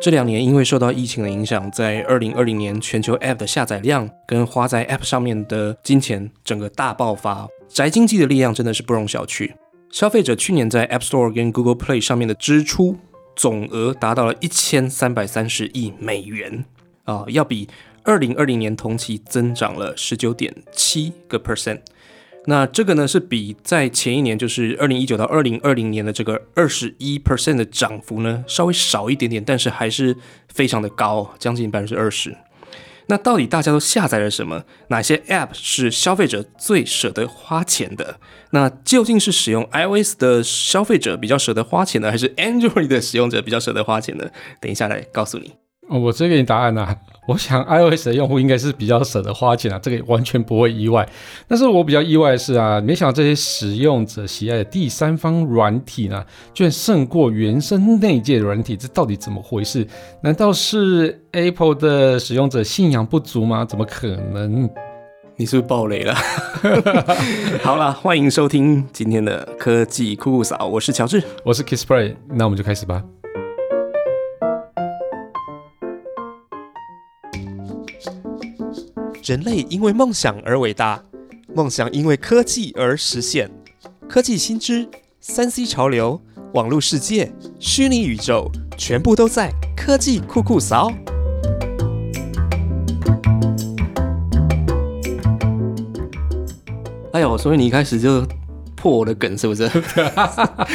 这两年因为受到疫情的影响，在二零二零年全球 App 的下载量跟花在 App 上面的金钱整个大爆发，宅经济的力量真的是不容小觑。消费者去年在 App Store 跟 Google Play 上面的支出总额达到了一千三百三十亿美元啊，要比二零二零年同期增长了十九点七个 percent。那这个呢，是比在前一年，就是二零一九到二零二零年的这个二十一 percent 的涨幅呢，稍微少一点点，但是还是非常的高，将近百分之二十。那到底大家都下载了什么？哪些 app 是消费者最舍得花钱的？那究竟是使用 iOS 的消费者比较舍得花钱呢，还是 Android 的使用者比较舍得花钱呢？等一下来告诉你。哦，我直接给你答案呐。我想 iOS 的用户应该是比较舍得花钱啊，这个完全不会意外。但是我比较意外的是啊，没想到这些使用者喜爱的第三方软体呢，居然胜过原生内建软体，这到底怎么回事？难道是 Apple 的使用者信仰不足吗？怎么可能？你是不是爆雷了？好了，欢迎收听今天的科技酷酷嫂，我是乔治，我是 Kissplay，那我们就开始吧。人类因为梦想而伟大，梦想因为科技而实现。科技新知、三 C 潮流、网络世界、虚拟宇宙，全部都在科技酷酷扫。哎呦，所以你一开始就破我的梗是不是？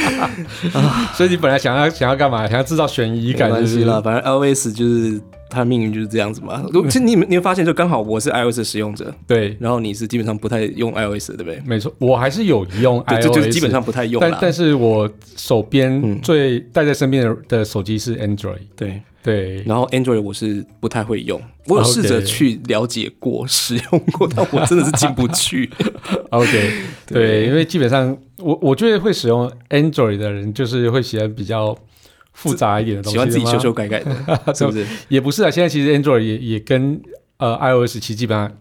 所以你本来想要想要干嘛？想要制造悬疑感？没关系啦，反正 LS 就是。他的命运就是这样子嘛？其实你你会发现，就刚好我是 iOS 的使用者，对，然后你是基本上不太用 iOS，对不对？没错，我还是有用 iOS，就基本上不太用。但但是我手边最带在身边的的手机是 Android，对对。然后 Android 我是不太会用，我有试着去了解过、使用过，但我真的是进不去。OK，对，因为基本上我我觉得会使用 Android 的人，就是会喜欢比较。复杂一点的东西，喜欢自己修修改改的，是不是？也不是啊，现在其实 Android 也也跟呃 iOS 其实基本上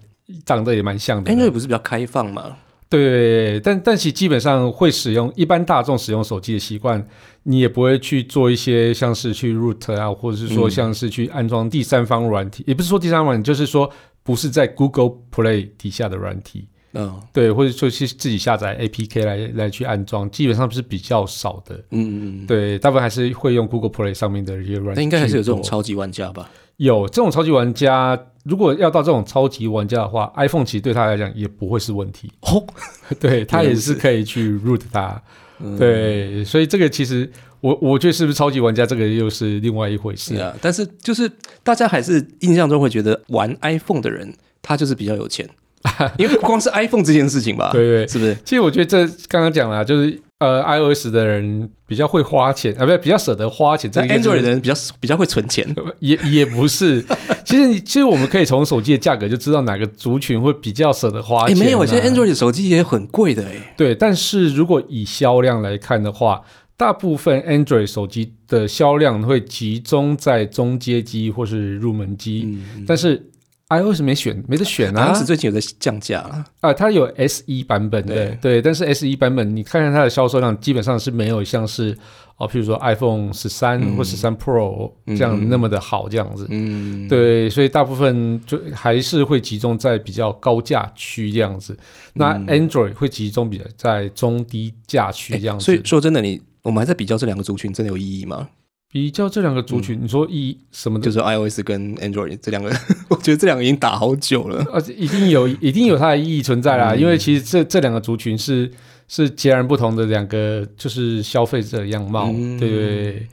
长得也蛮像的。Android 不是比较开放吗？对，但但其实基本上会使用一般大众使用手机的习惯，你也不会去做一些像是去 root 啊，或者是说像是去安装第三方软体，也不是说第三方软体，就是说不是在 Google Play 底下的软体。嗯，对，或者说是自己下载 APK 来来去安装，基本上是比较少的。嗯嗯对，大部分还是会用 Google Play 上面的一些软件。那应该还是有这种超级玩家吧？有这种超级玩家，如果要到这种超级玩家的话，iPhone 其实对他来讲也不会是问题。哦，对他也是可以去 root 它。对，所以这个其实我我觉得是不是超级玩家，这个又是另外一回事啊。但是就是大家还是印象中会觉得玩 iPhone 的人，他就是比较有钱。因为不光是 iPhone 这件事情吧，对对，是不是？其实我觉得这刚刚讲了，就是呃，iOS 的人比较会花钱啊，不是比较舍得花钱。在 Android 的人比较比较会存钱，也也不是。其实其实我们可以从手机的价格就知道哪个族群会比较舍得花钱。没有，现在 Android 的手机也很贵的哎。对，但是如果以销量来看的话，大部分 Android 手机的销量会集中在中阶机或是入门机，但是。iOS 没选，没得选啊！iOS 最近有在降价啊，它有 SE 版本的，对，但是 SE 版本你看看它的销售量，基本上是没有像是哦，譬如说 iPhone 十三或十三 Pro 这样那么的好这样子，嗯，对，所以大部分就还是会集中在比较高价区这样子。那 Android 会集中比较在中低价区这样子。所以说真的，你我们还在比较这两个族群，真的有意义吗？比较这两个族群，你说一什么？就是 iOS 跟 Android 这两个，我觉得这两个已经打好久了。而 且一定有，一定有它的意义存在啦。因为其实这这两个族群是是截然不同的两个，就是消费者样貌，对对？对，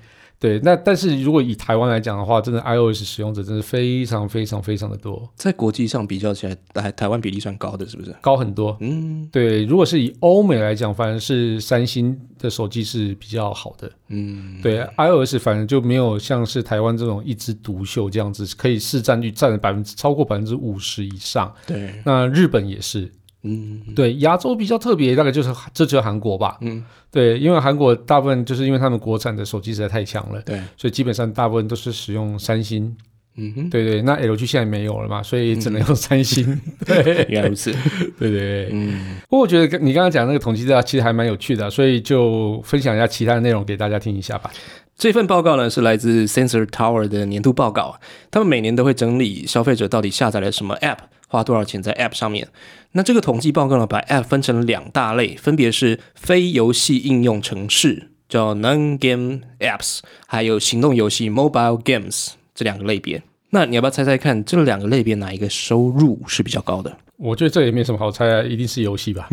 那但是如果以台湾来讲的话，真的 iOS 使用者真的非常非常非常的多，在国际上比较起来，台台湾比例算高的，是不是？高很多。嗯，对。如果是以欧美来讲，反而是三星的手机是比较好的。嗯，对，iOS 反正就没有像是台湾这种一枝独秀这样子，可以市占率占了百分之超过百分之五十以上。对，那日本也是。嗯，对，亚洲比较特别，大概就是这就是韩国吧。嗯，对，因为韩国大部分就是因为他们国产的手机实在太强了，对，所以基本上大部分都是使用三星。嗯哼，对对，那 LG 现在没有了嘛，所以只能用三星。对，原来如此。对对对，嗯。不过我觉得你刚刚讲那个统计资料其实还蛮有趣的，所以就分享一下其他的内容给大家听一下吧。这份报告呢是来自 Sensor Tower 的年度报告，他们每年都会整理消费者到底下载了什么 App，花多少钱在 App 上面。那这个统计报告呢，把 App 分成了两大类，分别是非游戏应用程式，叫 Non-Game Apps，还有行动游戏 Mobile Games 这两个类别。那你要不要猜猜看，这两个类别哪一个收入是比较高的？我觉得这也没什么好猜啊，一定是游戏吧。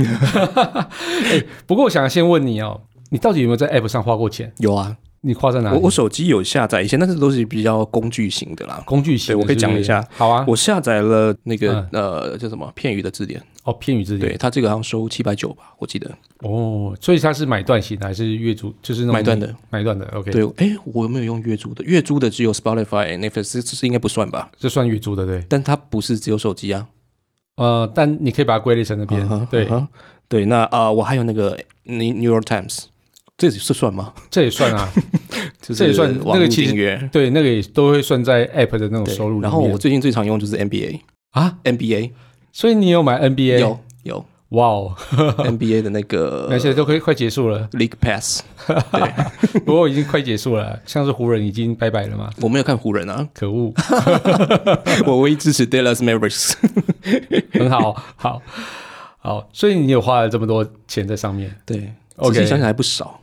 哎，不过我想先问你哦，你到底有没有在 App 上花过钱？有啊，你跨在哪里？我我手机有下载一些，但是都是比较工具型的啦。工具型我可以讲一下好啊。我下载了那个、呃叫什么片语的字典，哦，片语字典对它这个好像收七百九吧，我记得。哦，所以它是买断型的还是月租？就是那种买断的，买断的。OK，对，哎，我有没有用月租的？月租的只有 Spotify、Netflix，这这应该不算吧？这算月租的对。但它不是只有手机啊。呃，但你可以把它归类成那边。对，对，那啊、呃我还有那个 New York Times，这是算吗？这也算啊。就是这也算那个其实订阅。对，那个也都会算在 App 的那种收入里面。然后我最近最常用就是 NBA，NBA 啊，所以你有买 NBA？有有哇哦，NBA 的那个 那现在都可以快结束了，League Pass，对，不过已经快结束了，像是湖人已经拜拜了嘛？我没有看湖人啊，可恶，我唯一支持 Dallas Mavericks。很好，好，好，所以你有花了这么多钱在上面，对 OK 想想还不少。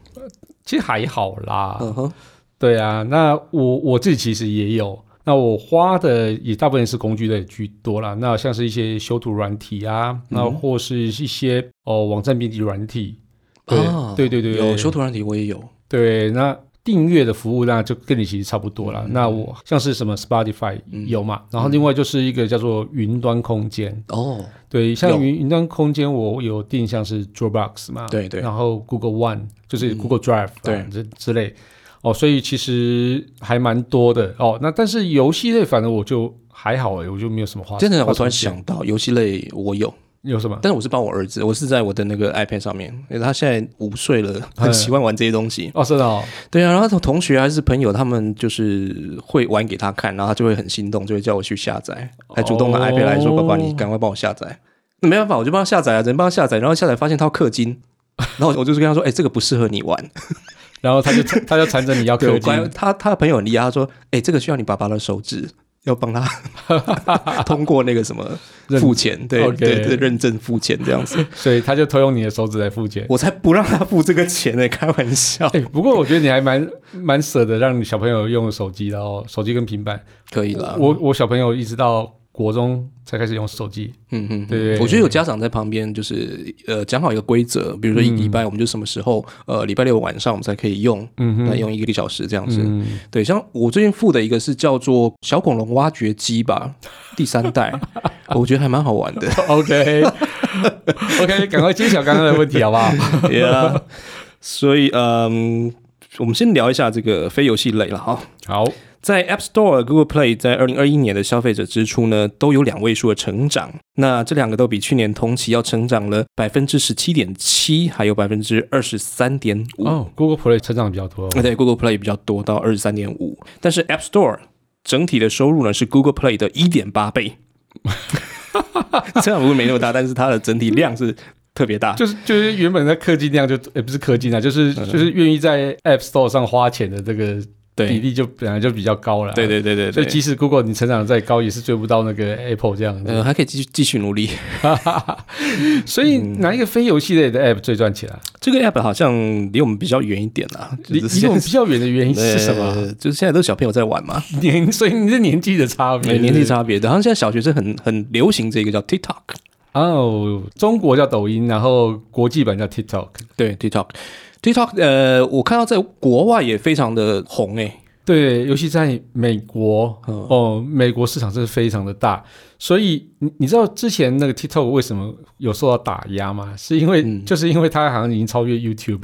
其实还好啦。嗯哼，对啊，那我我自己其实也有，那我花的也大部分是工具类居多啦。那像是一些修图软体啊，那或是一些哦网站编辑软体。对、啊对对对，有修图软体我也有。对，那订阅的服务那就跟你其实差不多了。嗯那我像是什么 Spotify 有嘛，然后另外就是一个叫做云端空间。哦，对，像云云端空间，我有定像是 Dropbox 嘛，对对然后 Google One 就是 Google Drive 啊、对这之类哦，所以其实还蛮多的哦。那但是游戏类反正我就还好哎，我就没有什么花。真的，我突然想到游戏类我有，有什么？但是我是帮我儿子，我是在我的那个 iPad 上面，因为他现在五岁了，很喜欢玩这些东西。哦，是的哦，对啊，然后他同学还是朋友，他们就是会玩给他看，然后他就会很心动，就会叫我去下载，还主动拿 iPad 来说：“哦爸爸，你赶快帮我下载。”那没办法，我就帮他下载啊，只能帮他下载，然后下载发现他要氪金，然后我就是跟他说：“哎、这个不适合你玩。然后他就他就缠着你要”对，氪金，他他的朋友很厉害，他说：“哎、这个需要你爸爸的手指，要帮他 通过那个什么认付钱，对对对，认证付钱这样子。”所以他就偷用你的手指来付钱。我才不让他付这个钱呢、开玩笑。哎、不过我觉得你还蛮蛮舍得让你小朋友用手机然后，手机跟平板。可以了，我我小朋友一直到国中才开始用手机。嗯嗯，对对我觉得有家长在旁边，就是呃讲好一个规则，比如说一个礼拜我们就什么时候，呃礼拜六晚上我们才可以用，嗯哼，那用一个小时这样子。嗯，对，像我最近付的一个是叫做小恐龙挖掘机吧，第三代，我觉得还蛮好玩的。OK OK，赶快揭晓刚刚的问题好不好？yeah，所以嗯，我们先聊一下这个非游戏类了哈。好，在 App Store、Google Play 在二零二一年的消费者支出呢，都有两位数的成长。那这两个都比去年同期要成长了百分之十七点七，还有百分之二十三点五。哦，Google Play 成长比较多、哦。对，Google Play 比较多，到二十三点五。但是 App Store 整体的收入呢是 Google Play 的一点八倍。这样不是没那么大，但是它的整体量是特别大。就是就是原本在氪金量就也不是氪金啊，就是就是愿意在 App Store 上花钱的这个比，例就本来就比较高了。对对对对对。所以即使 Google 你成长再高，也是追不到那个 Apple 这样子。呃，还可以继续继续努力。所以哪一个非游戏类的 App 最赚钱啊？这个 app 好像离我们比较远一点啦，离就是离我们比较远的原因是什么？呃就是现在都是小朋友在玩嘛，年，所以你是年纪的差别，年纪差别的。好像现在小学生很很流行这个叫 TikTok，哦。中国叫抖音，然后国际版叫 TikTok。对 TikTok。TikTok，呃，我看到在国外也非常的红诶、对，尤其在美国，嗯。哦，美国市场真是非常的大，所以你你知道之前那个 TikTok 为什么有受到打压吗？是因为、嗯。就是因为它好像已经超越 YouTube，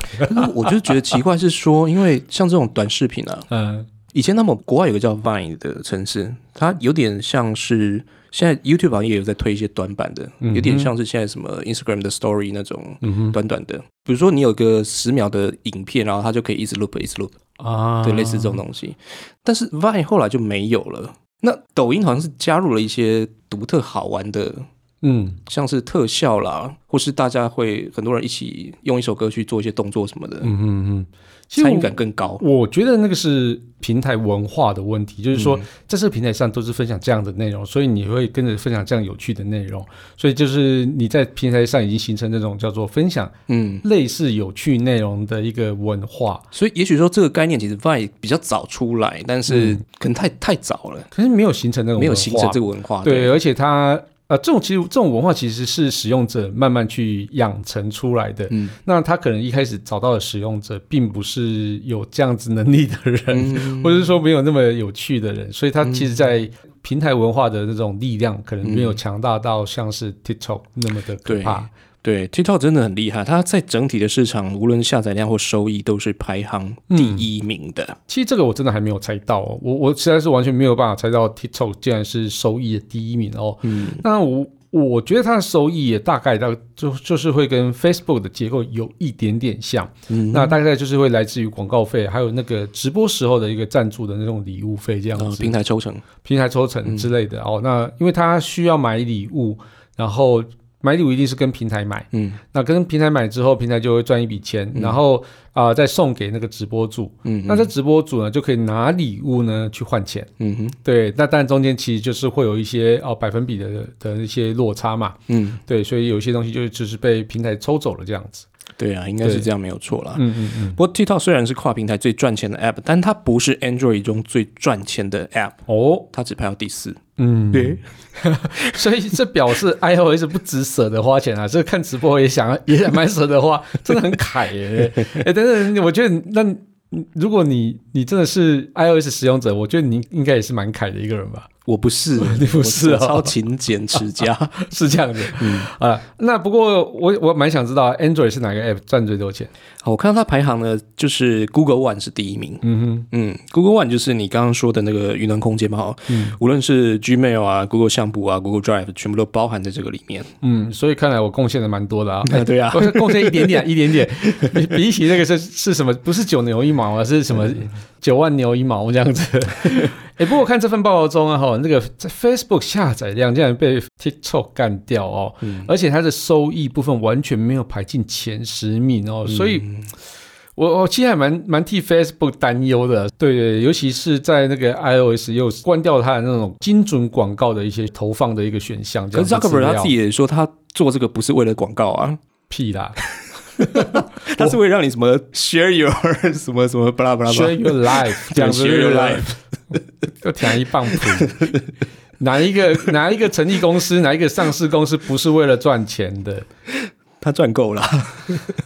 我就觉得奇怪是说，因为像这种短视频啊，嗯。以前他们国外有个叫 Vine 的城市，它有点像是现在 YouTube 好像也有在推一些短版的，嗯有点像是现在什么 Instagram 的 Story 那种短短的。比如说你有个十秒的影片，然后它就可以一直 loop 一直 loop。啊，对，类似这种东西。但是 Vine 后来就没有了。那抖音好像是加入了一些独特好玩的嗯，像是特效啦，或是大家会很多人一起用一首歌去做一些动作什么的，嗯嗯嗯，参与感更高。我觉得那个是平台文化的问题，就是说嗯。在这个平台上都是分享这样的内容，所以你会跟着分享这样有趣的内容，所以就是你在平台上已经形成那种叫做分享嗯，类似有趣内容的一个文化。所以也许说这个概念其实 Vine 比较早出来，但是嗯。可能太太早了，可是没有形成那种没有形成这个文化。对，而且它呃，这种其实这种文化其实是使用者慢慢去养成出来的。嗯那他可能一开始找到的使用者，并不是有这样子能力的人，嗯或者是说没有那么有趣的人，所以他其实，在平台文化的那种力量，可能没有强大到像是 TikTok 那么的可怕。对 TikTok 真的很厉害，它在整体的市场，无论下载量或收益，都是排行第一名的。其实这个我真的还没有猜到哦，我我实在是完全没有办法猜到 TikTok 竟然是收益的第一名哦。嗯，那我我觉得它的收益也大概到就就是会跟 Facebook 的结构有一点点像，嗯那大概就是会来自于广告费，还有那个直播时候的一个赞助的那种礼物费这样呃子，平台抽成，平台抽成之类的、哦。那因为它需要买礼物，然后买礼物一定是跟平台买，嗯那跟平台买之后，平台就会赚一笔钱，然后啊、再送给那个直播主。嗯，那这直播主呢就可以拿礼物呢去换钱。嗯哼，对，那但中间其实就是会有一些哦百分比的的一些落差嘛。嗯，对，所以有一些东西就只是被平台抽走了这样子。对啊，应该是对这样没有错啦。嗯嗯嗯。不过 TikTok 虽然是跨平台最赚钱的 App，但它不是 Android 中最赚钱的 App，哦，它只排到第四。嗯，对，所以这表示 iOS 不只舍得花钱啊，这看直播也想也蛮舍得花，真的很凯耶。哎、等等，我觉得那如果你你真的是 iOS 使用者，我觉得你应该也是蛮凯的一个人吧？我不是，你不是超勤俭持家。是这样子，嗯啊，那不过我我蛮想知道 Android 是哪个 app 赚最多钱？好我看到它排行呢，就是 Google One 是第一名。嗯哼嗯，Google One 就是你刚刚说的那个云端空间嘛，哈，嗯无论是 Gmail 啊、Google 相簿啊、Google Drive，全部都包含在这个里面。嗯，所以看来我贡献的蛮多的啊。啊，对啊，我贡献一点点，一点点，比比起那个是是什么？不是九牛一毛啊，是什么九万牛一毛这样子。哎、不过我看这份报告中啊，哈，那个在 Facebook 下载量竟然被 TikTok 干掉哦，嗯。而且它的收益部分完全没有排进前十名哦，所以嗯我我其实还蛮蛮替 Facebook 担忧的，对对，尤其是在那个 iOS 又关掉它的那种精准广告的一些投放的一个选项，这可是 Zuckerberg 他自己也说，他做这个不是为了广告啊，屁啦 他是为了让你什么 share your 什么什么巴拉巴拉巴，Share。your life 这样子 share your life 又填一棒谱。哪一个哪一个成立公司，哪一个上市公司不是为了赚钱的？他赚够了。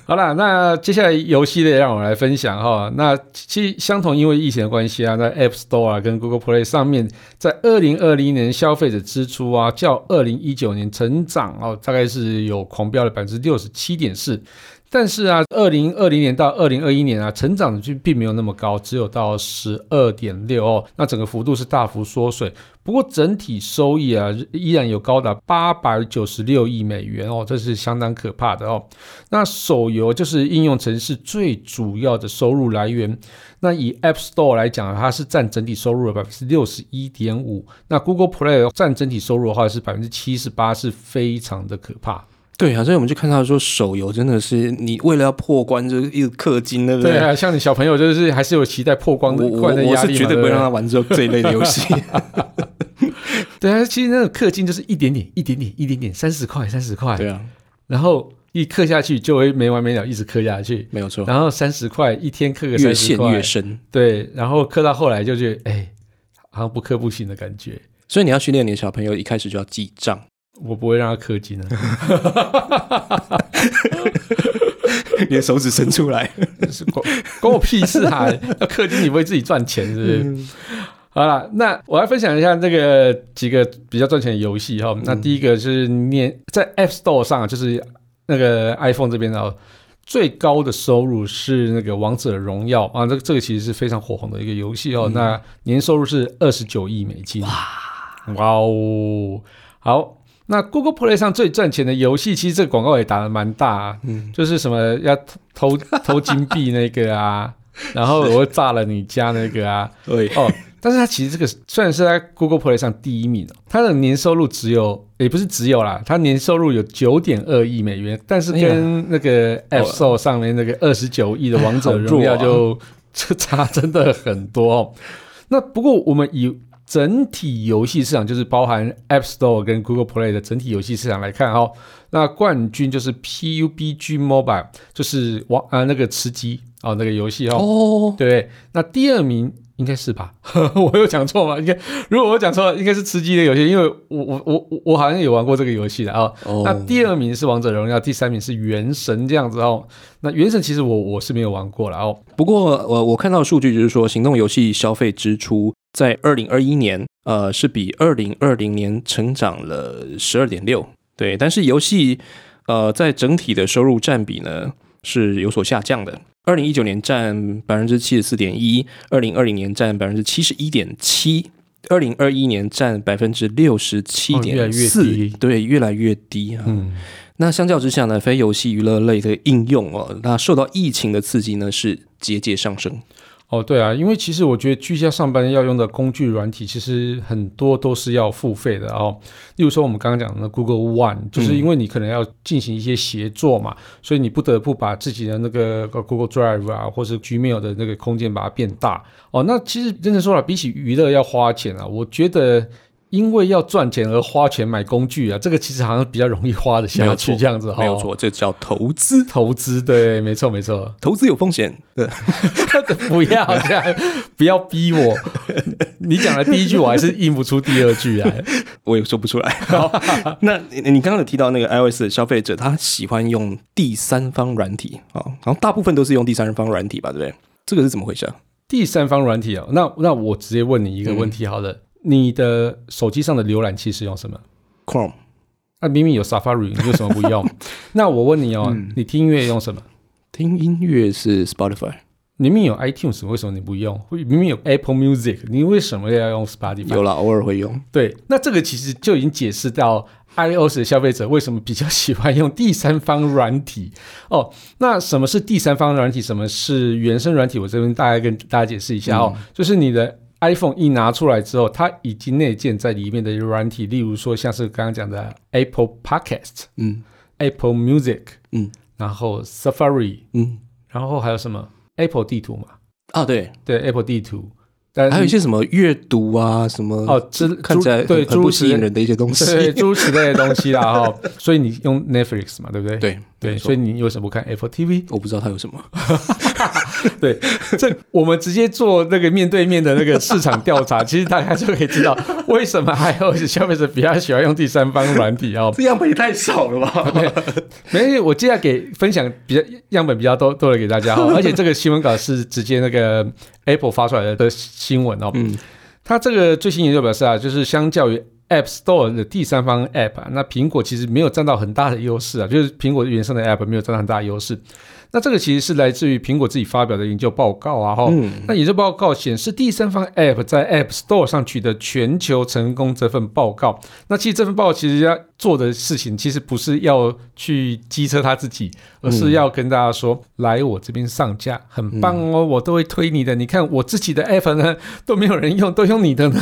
好了，那接下来游戏类让我来分享哈。那其实相同，因为疫情的关系啊，在 App Store 啊跟 Google Play 上面，在二零二零年消费者支出啊，较二零一九年成长哦，大概是有狂飙了百分之六十七点四。但是啊，二零二零年到二零二一年啊，成长就并没有那么高，只有到十二点六哦，那整个幅度是大幅缩水。不过整体收益啊，依然有高达八百九十六亿美元哦，这是相当可怕的哦。那手游就是应用程式最主要的收入来源。那以 App Store 来讲，它是占整体收入的百分之六十一点五。那 Google Play 占整体收入的话是百分之七十八，是非常的可怕。对啊，所以我们就看到说，手游真的是你为了要破关，就一直氪金，对不对啊，像你小朋友就是还是有期待破光的我我关的压力嘛我是绝对不会对让他玩这这一类的游戏。对啊，其实那种氪金就是一点点、一点点、一点点，三十块、三十块，对啊，然后一氪下去就会没完没了，一直氪下去。没有错，然后三十块一天氪个越陷越深。对，然后氪到后来就觉得，哎，好像不氪不行的感觉。所以你要训练你的小朋友，一开始就要记账。我不会让他氪金啊，你的手指伸出来。是关关我屁事啊！要氪金你不会自己赚钱，是不是？好了，那我来分享一下这个几个比较赚钱的游戏哈。那第一个是年在 App Store 上，就是那个 iPhone 这边的、哦、最高的收入是那个《王者荣耀》啊，这个这个其实是非常火红的一个游戏哦。那年收入是二十九亿美金，哇哇哦！好，那 Google Play 上最赚钱的游戏，其实这个广告也打得蛮大、啊，嗯，就是什么要偷偷 金币那个啊，然后我会炸了你家那个啊，对，哦，但是它其实这个虽然是在 Google Play 上第一名，哦它的年收入只有，也不是只有啦，它年收入有九点二亿美元，但是跟那个 App Store 上面那个二十九亿的王者荣耀就这差真的很多。哦。那不过我们以整体游戏市场，就是包含 App Store 跟 Google Play 的整体游戏市场来看哦，那冠军就是 PUBG Mobile，就是王啊那个吃鸡哦那个游戏哦。哦，对，那第二名应该是吧？我有讲错吗？应该如果我讲错了，应该是吃鸡的游戏，因为我我我我我好像有玩过这个游戏的啊。哦那第二名是王者荣耀，第三名是原神这样子哦。那原神其实我我是没有玩过了哦。不过我我看到数据就是说，行动游戏消费支出在二零二一年，呃，是比二零二零年成长了十二点六。对，但是游戏呃在整体的收入占比呢是有所下降的。二零一九年占百分之七十四点一，二零二零年占百分之七十一点七，二零二一年占百分之六十七点四，对，越来越低啊。嗯，那相较之下呢，非游戏娱乐类的应用哦，那受到疫情的刺激呢，是节节上升。哦，对啊，因为其实我觉得居家上班要用的工具软体，其实很多都是要付费的哦。例如说我们刚刚讲的 Google One，就是因为你可能要进行一些协作嘛，所以你不得不把自己的那个呃 Google Drive 啊，或是 Gmail 的那个空间把它变大。哦，那其实真的说了，比起娱乐要花钱啊，我觉得。因为要赚钱而花钱买工具啊，这个其实好像比较容易花的下去，这样子哈、没有错，这叫投资。投资对，没错没错。投资有风险，对，不要这样，不要逼我。你讲的第一句，我还是应不出第二句来。我也说不出来。好，那你你刚刚有提到那个 iOS 的消费者，他喜欢用第三方软体啊，好像大部分都是用第三方软体吧，对不对？这个是怎么回事啊第三方软体哦，那那我直接问你一个问题好了，你的手机上的浏览器是用什么？？Chrome 啊，明明有 Safari，你为什么不用？那我问你哦，你听音乐用什么？听音乐是 Spotify，明明有 iTunes，为什么你不用？明明有 Apple Music，你为什么要用 Spotify？有了，偶尔会用。对，那这个其实就已经解释到 iOS 的消费者为什么比较喜欢用第三方软体哦。那什么是第三方软体？什么是原生软体？我这边大概跟大家解释一下哦，就是你的 iPhone 一拿出来之后，它已经内建在里面的软体，例如说像是刚刚讲的 Apple Podcast、嗯。Apple Music，嗯。然后 Safari，嗯。然后还有什么？Apple 地图嘛？啊，对，对，Apple 地图，但还有一些什么阅读啊，什么哦，这看起来对诸如此类吸引人的一些东西。对，诸如此类的东西啦哈。所以你用 Netflix 嘛，对不对？对对，所以你有什么不看 Apple TV？我不知道它有什么。对，这我们直接做那个面对面的那个市场调查，其实大家就可以知道为什么还有消费者比较喜欢用第三方软体哦。这样本也太少了吧？没关系，我接下来给分享比较样本比较多多的给大家哦，而且这个新闻稿是直接那个 Apple 发出来的的新闻哦。嗯，它这个最新研究表示啊，就是相较于 App Store 的第三方 App，那苹果其实没有占到很大的优势啊，就是苹果原生的 App 没有占到很大优势。那这个其实是来自于苹果自己发表的研究报告啊，哈、嗯那研究报告显示，第三方 App 在 App Store 上取得全球成功这份报告。那其实这份报告其实要做的事情，其实不是要去机车他自己，而是要跟大家说，来我这边上架，很棒哦，我都会推你的。你看我自己的 App 呢 都没有人用，都用你的呢。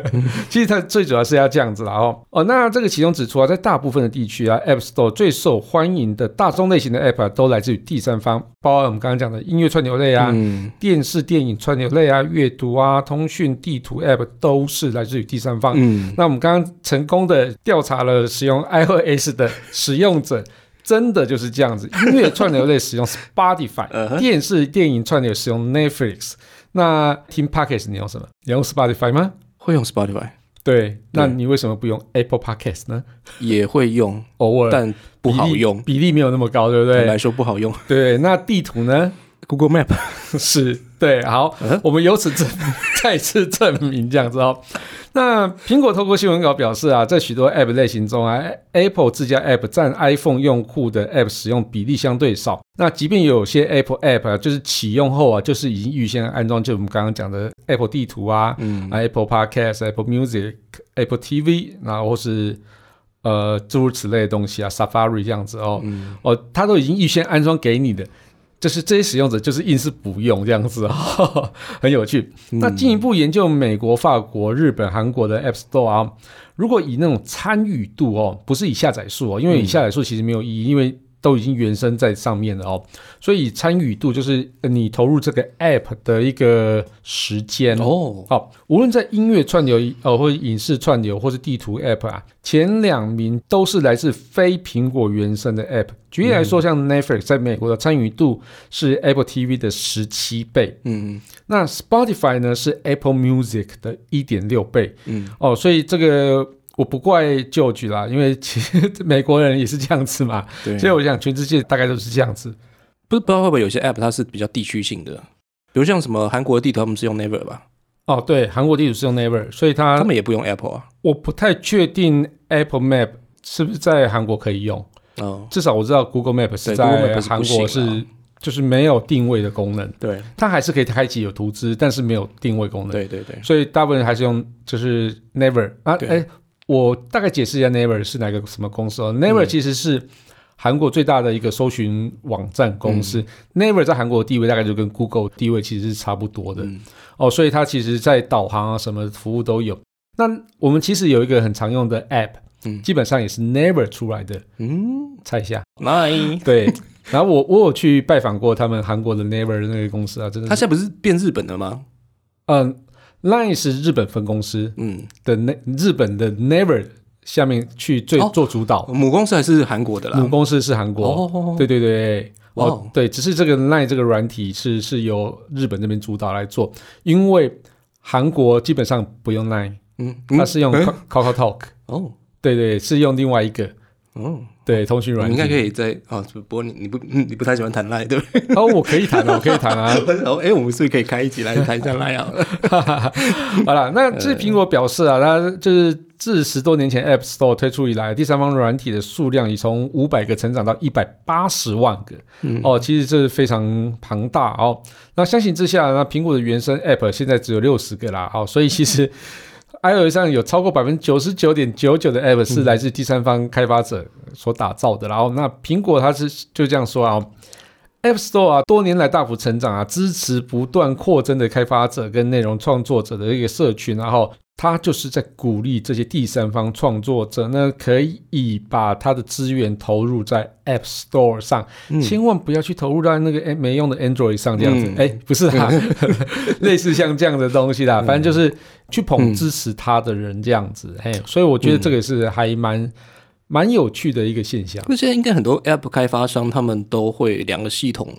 其实它最主要是要这样子啦哦哦。那这个其中指出啊，在大部分的地区啊，App Store 最受欢迎的大众类型的 App 啊，都来自于第三方，包括我们刚刚讲的音乐串流类啊。嗯电视、电影串流类啊、阅读啊、通讯、地图 App 都是来自于第三方。嗯，那我们刚刚成功的调查了使用 iOS 的使用者，真的就是这样子。音乐串流类使用 Spotify，电视、电影串流使用 Netflix。那听 Podcast 你用什么？你用 Spotify 吗？会用 Spotify，对，那你为什么不用 Apple Podcast 呢？也会用，偶尔但不好用，比例比例没有那么高，对不对？坦白说不好用。对，那地图呢？Google Map，是对，好，嗯我们由此证再次证明这样子哦。那苹果透过新闻稿表示啊，在许多 App 类型中啊，Apple 自家 App 占 iPhone 用户的 App 使用比例相对少。那即便有些 Apple App 啊，就是启用后啊，就是已经预先安装，就我们刚刚讲的 Apple 地图啊、嗯啊 Apple Podcast、Apple Music、Apple TV，然后或是呃诸如此类的东西啊，Safari 这样子哦。嗯哦，它都已经预先安装给你的。就是这些使用者就是硬是不用这样子哦，很有趣。那进一步研究美国、法国、日本、韩国的 App Store 啊，如果以那种参与度哦，不是以下载数哦，因为以下载数其实没有意义，因为都已经原生在上面了哦，所以参与度就是你投入这个 app 的一个时间哦。好，无论在音乐串流呃，或者影视串流，或是地图 app 啊，前两名都是来自非苹果原生的 app。举例来说，像 Netflix 在美国的参与度是 Apple TV 的十七倍，嗯，那 Spotify 呢是 Apple Music 的一点六倍，嗯，哦，所以这个。我不怪旧局啦，因为其实美国人也是这样子嘛。对，所以我想全世界大概都是这样子。不是不知道会不会有些 App 它是比较地区性的，比如像什么韩国的地图，他们是用 Never 吧？哦，对，韩国地图是用 Never，所以它他们也不用 Apple 啊。我不太确定 Apple Map 是不是在韩国可以用。哦，至少我知道 Google Map 是在韩国是就是没有定位的功能。对，它还是可以开启有图资，但是没有定位功能。对对对，所以大部分人还是用就是 Never 啊，哎。我大概解释一下，Naver 是哪个什么公司哦？Naver 其实是韩国最大的一个搜寻网站公司。Naver 在韩国的地位大概就跟 Google 地位其实是差不多的哦，所以它其实在导航啊什么服务都有。那我们其实有一个很常用的 App，嗯，基本上也是 Naver 出来的，嗯，猜一下，Nine。对，然后我我有去拜访过他们韩国的 Naver 那个公司啊，真的，他现在不是变日本了吗？嗯。Line 是日本分公司，嗯，的那日本的 Never 下面去最做主导，母公司还是韩国的啦。母公司是韩国，对对对，哦对，只是这个 Line 这个软体是是由日本这边主导来做，因为韩国基本上不用 Line，嗯，它是用 Kakao Talk，哦，对对，是用另外一个，哦。对，通讯软件应该可以在啊，不过你你不 你不太喜欢谈赖对不对？哦，我可以谈啊，我可以谈啊。哦，哎，我们是不是可以开一集来谈一下赖啊？好了，那这苹果表示啊，它就是自十多年前 App Store 推出以来，第三方软体的数量已从五百个成长到一百八十万个。哦，其实这是非常庞大哦。那相形之下，那苹果的原生 App 现在只有六十个啦。哦，所以其实。iOS 上有超过百分之九十九点九九的 App 是来自第三方开发者所打造的，然后那苹果它是就这样说啊，App Store 啊多年来大幅成长啊，支持不断扩增的开发者跟内容创作者的一个社群，然后。他就是在鼓励这些第三方创作者呢，可以把他的资源投入在 App Store 上，千万不要去投入到那个没用的 Android 上这样子。哎，不是啦，类似像这样的东西啦，反正就是去捧支持他的人这样子。哎，所以我觉得这个是还蛮蛮有趣的一个现象。那现在应该很多 App 开发商他们都会两个系统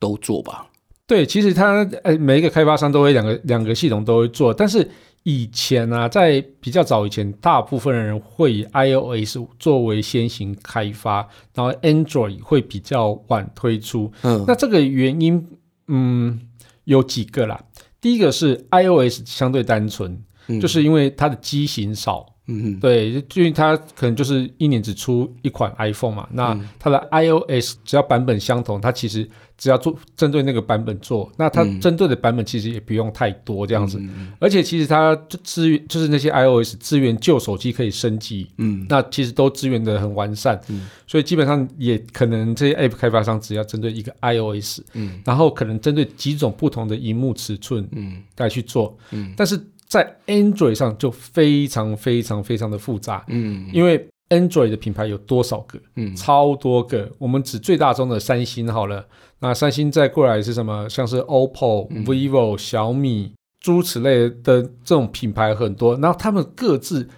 都做吧？对，其实他呃每一个开发商都会两个两个系统都会做，但是。以前啊，在比较早以前，大部分的人会以 iOS 作为先行开发，然后 Android 会比较晚推出。嗯，那这个原因，嗯，有几个啦。第一个是 iOS 相对单纯，就是因为它的机型少。嗯，对，因为它可能就是一年只出一款 iPhone 嘛，那它的 iOS 只要版本相同，它其实只要做针对那个版本做，那它针对的版本其实也不用太多这样子，而且其实它资源就是那些 iOS 资源旧手机可以升级，嗯，那其实都资源的很完善，嗯，所以基本上也可能这些 App 开发商只要针对一个 iOS，嗯，然后可能针对几种不同的荧幕尺寸，嗯，来去做，嗯，但是。在 Android 上就非常非常非常的复杂，嗯，因为 Android 的品牌有多少个？嗯，超多个。我们指最大宗的三星好了，那三星再过来是什么？像是 OPPO、vivo、小米诸如此类的这种品牌很多，然后他们各自。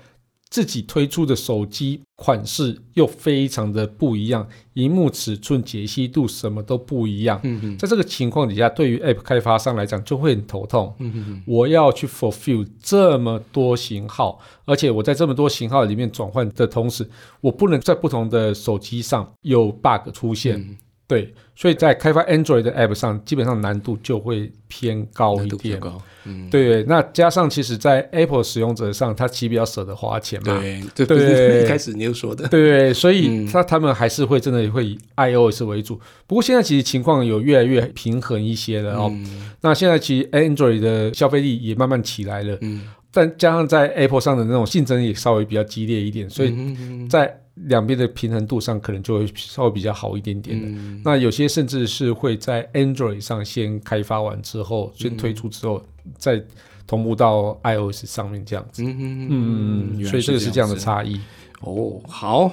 自己推出的手机款式又非常的不一样，荧幕尺寸、解析度什么都不一样。嗯在这个情况底下，对于 App 开发商来讲就会很头痛。嗯我要去 fulfill 这么多型号，而且我在这么多型号里面转换的同时，我不能在不同的手机上有 bug 出现。对，所以在开发 Android 的 App 上，基本上难度就会偏高一点。高，嗯，对。那加上其实，在 Apple 使用者上，他其实比较舍得花钱嘛。对，对，一开始你又说的。对，所以他他们还是会真的会以 iOS 为主。不过现在其实情况有越来越平衡一些了哦。那现在其实 Android 的消费力也慢慢起来了。嗯。但加上在 Apple 上的那种竞争也稍微比较激烈一点，所以在两边的平衡度上可能就会稍微比较好一点点的。嗯那有些甚至是会在 Android 上先开发完之后，先推出之后，再同步到 iOS 上面这样子。嗯嗯嗯，所以这个是这样的差异。哦，好。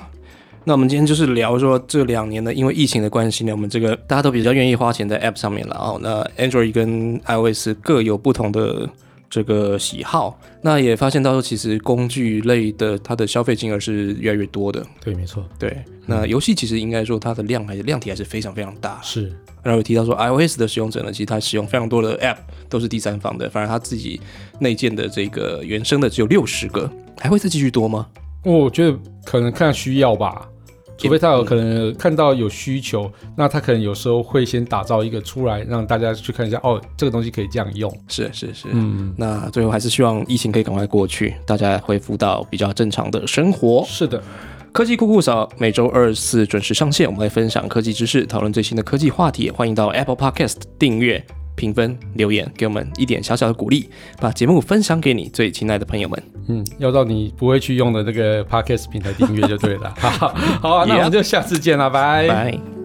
那我们今天就是聊说这两年呢，因为疫情的关系呢，我们这个大家都比较愿意花钱在 App 上面了哦。那 Android 跟 iOS 各有不同的这个喜好，那也发现到说，其实工具类的它的消费金额是越来越多的。对，没错，对，那游戏其实应该说它的量还是量体还是非常非常大。是然后有提到说 iOS 的使用者呢，其实他使用非常多的 App 都是第三方的，反而他自己内建的这个原生的只有六十个，还会再继续多吗？我觉得可能看需要吧，除非他有可能看到有需求，那他可能有时候会先打造一个出来，让大家去看一下，哦，这个东西可以这样用。是是是，嗯，那最后还是希望疫情可以赶快过去，大家恢复到比较正常的生活。是的，科技酷酷扫每周二四准时上线，我们会分享科技知识，讨论最新的科技话题。欢迎到 Apple Podcast 订阅、评分、留言，给我们一点小小的鼓励，把节目分享给你最亲爱的朋友们。嗯，要到你不会去用的那个 podcast 平台订阅就对了。好好好啊，那我们就下次见了，拜。拜。